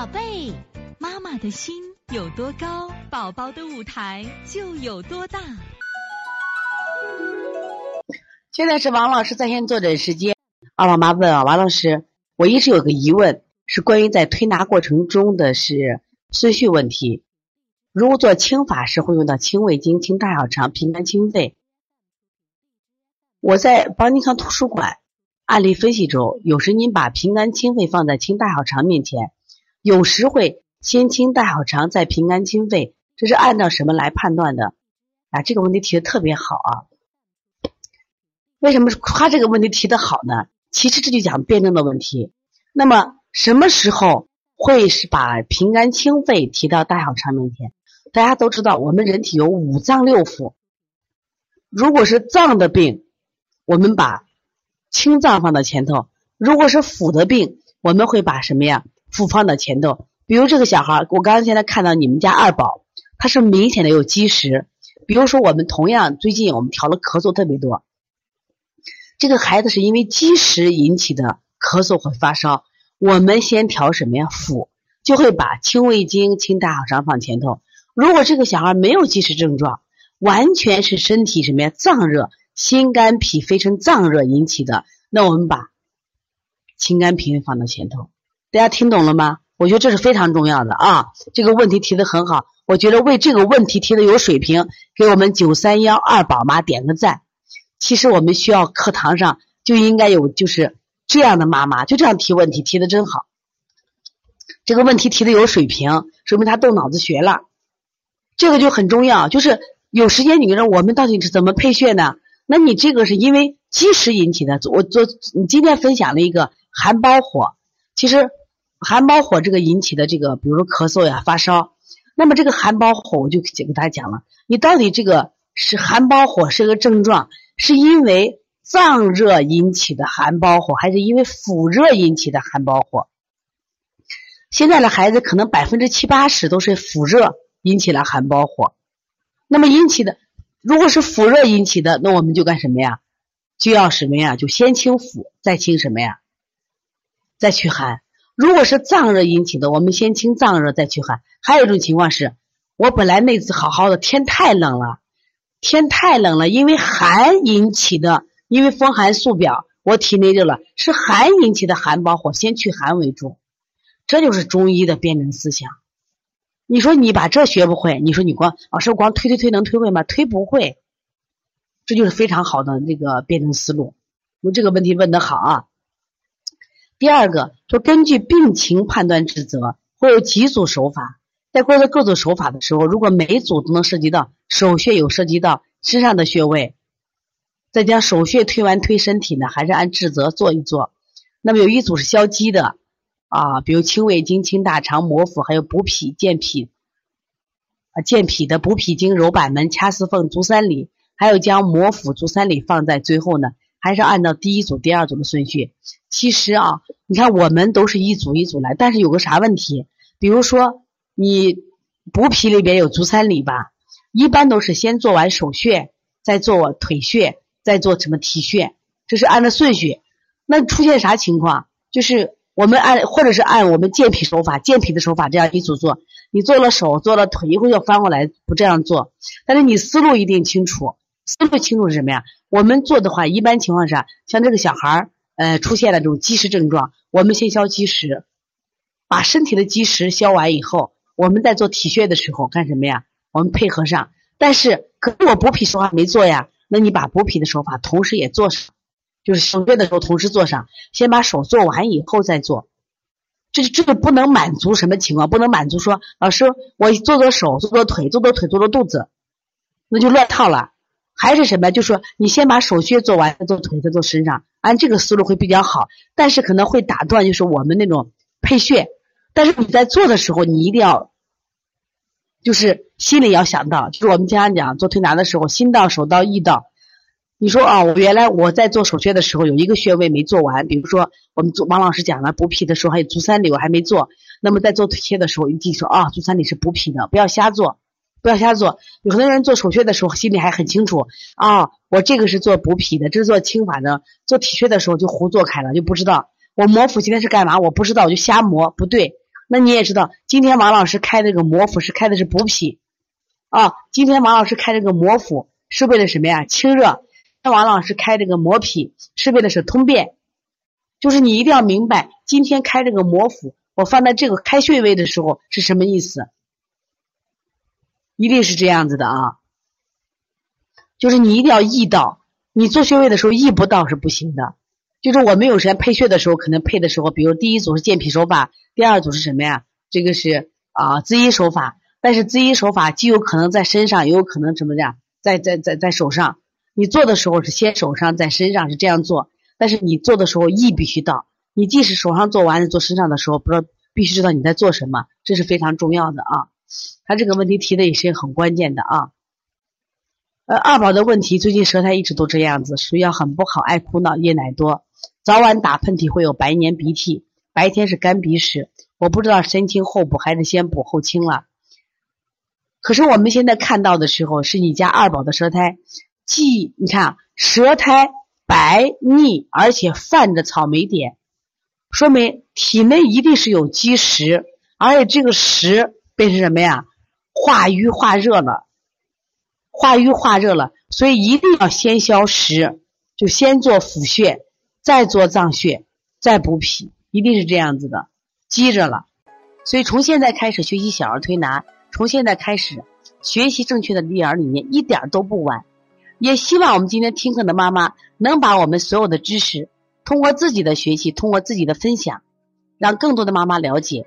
宝贝，妈妈的心有多高，宝宝的舞台就有多大。现在是王老师在线坐诊时间。啊，我妈问啊，王老师，我一直有个疑问，是关于在推拿过程中的是顺序问题。如果做清法时会用到清胃经、清大小肠、平肝清肺。我在邦尼康图书馆案例分析中，有时您把平肝清肺放在清大小肠面前，有时会先清大小肠再平肝清肺，这是按照什么来判断的？啊，这个问题提的特别好啊！为什么他这个问题提的好呢？其实这就讲辩证的问题。那么什么时候会是把平肝清肺提到大小肠面前？大家都知道，我们人体有五脏六腑，如果是脏的病。我们把清脏放到前头，如果是腑的病，我们会把什么呀？腑放到前头。比如这个小孩，我刚刚现在看到你们家二宝，他是明显的有积食。比如说我们同样最近我们调了咳嗽特别多，这个孩子是因为积食引起的咳嗽和发烧，我们先调什么呀？腑就会把清胃经、清大肠放前头。如果这个小孩没有积食症状，完全是身体什么呀？脏热。心肝脾肺肾脏热引起的，那我们把清肝脾胃放到前头，大家听懂了吗？我觉得这是非常重要的啊！这个问题提的很好，我觉得为这个问题提的有水平，给我们九三幺二宝妈点个赞。其实我们需要课堂上就应该有就是这样的妈妈，就这样提问题，提的真好。这个问题提的有水平，说明他动脑子学了，这个就很重要。就是有时间，你说我们到底是怎么配穴呢？那你这个是因为积食引起的。我做你今天分享了一个寒包火，其实寒包火这个引起的这个，比如说咳嗽呀、发烧，那么这个寒包火我就给大家讲了，你到底这个是寒包火是一个症状，是因为脏热引起的寒包火，还是因为腑热引起的寒包火？现在的孩子可能百分之七八十都是腑热引起了寒包火，那么引起的。如果是腑热引起的，那我们就干什么呀？就要什么呀？就先清腑，再清什么呀？再驱寒。如果是脏热引起的，我们先清脏热，再去寒。还有一种情况是，我本来那次好好的，天太冷了，天太冷了，因为寒引起的，因为风寒素表，我体内热了，是寒引起的寒包火，先去寒为主。这就是中医的辩证思想。你说你把这学不会，你说你光老师光推推推能推会吗？推不会，这就是非常好的那个辩证思路。我这个问题问的好啊。第二个说根据病情判断治则，会有几组手法。在过的各组手法的时候，如果每组都能涉及到手穴有涉及到身上的穴位，再将手穴推完推身体呢，还是按治则做一做。那么有一组是消积的。啊，比如清胃经、清大肠、摩腹，还有补脾健脾啊，健脾的补脾经、揉板门、掐四缝、足三里，还有将摩腹、足三里放在最后呢，还是按照第一组、第二组的顺序。其实啊，你看我们都是一组一组来，但是有个啥问题？比如说你补脾里边有足三里吧，一般都是先做完手穴，再做腿穴，再做什么体穴，这是按照顺序。那出现啥情况？就是。我们按或者是按我们健脾手法、健脾的手法这样一组做，你做了手、做了腿，一会儿要翻过来不这样做。但是你思路一定清楚，分不清楚是什么呀？我们做的话，一般情况下，像这个小孩儿，呃，出现了这种积食症状，我们先消积食，把身体的积食消完以后，我们在做体穴的时候干什么呀？我们配合上。但是，可是我补脾手法没做呀，那你把补脾的手法同时也做上。就是手穴的时候同时做上，先把手做完以后再做，这这个不能满足什么情况？不能满足说老师我做做手，做做腿，做做腿，做做肚子，那就乱套了。还是什么？就说你先把手穴做完，再做腿，再做身上，按这个思路会比较好。但是可能会打断，就是我们那种配穴。但是你在做的时候，你一定要就是心里要想到，就是我们经常讲做推拿的时候，心到、手到、意到。你说啊，我原来我在做手穴的时候有一个穴位没做完，比如说我们做王老师讲了补脾的时候还有足三里我还没做，那么在做推穴的时候一记说啊，足三里是补脾的，不要瞎做，不要瞎做。有很多人做手穴的时候心里还很清楚啊，我这个是做补脾的，这是做清法的，做体穴的时候就胡做开了，就不知道我摩腹今天是干嘛，我不知道我就瞎磨，不对，那你也知道，今天王老师开这个摩腹是开的是补脾啊。今天王老师开这个摩腹是为了什么呀？清热。那王老师开这个摩脾是为了是通便。就是你一定要明白，今天开这个摩腹，我放在这个开穴位的时候是什么意思？一定是这样子的啊。就是你一定要意到，你做穴位的时候意不到是不行的。就是我们有时间配穴的时候，可能配的时候，比如第一组是健脾手法，第二组是什么呀？这个是啊滋阴手法。但是滋阴手法既有可能在身上，也有可能怎么样，在在在在手上。你做的时候是先手上，在身上是这样做。但是你做的时候意必须到。你即使手上做完了，做身上的时候，不知道必须知道你在做什么，这是非常重要的啊。他这个问题提的也是很关键的啊。呃，二宝的问题最近舌苔一直都这样子，睡觉很不好，爱哭闹，夜奶多。早晚打喷嚏会有白黏鼻涕，白天是干鼻屎，我不知道先清后补还是先补后清了。可是我们现在看到的时候，是你家二宝的舌苔，既你看舌苔白腻，而且泛着草莓点，说明体内一定是有积食，而且这个食变成什么呀？化瘀化热了，化瘀化热了，所以一定要先消食，就先做腹穴。再做脏穴，再补脾，一定是这样子的，积着了。所以从现在开始学习小儿推拿，从现在开始学习正确的育儿理念，一点都不晚。也希望我们今天听课的妈妈能把我们所有的知识，通过自己的学习，通过自己的分享，让更多的妈妈了解，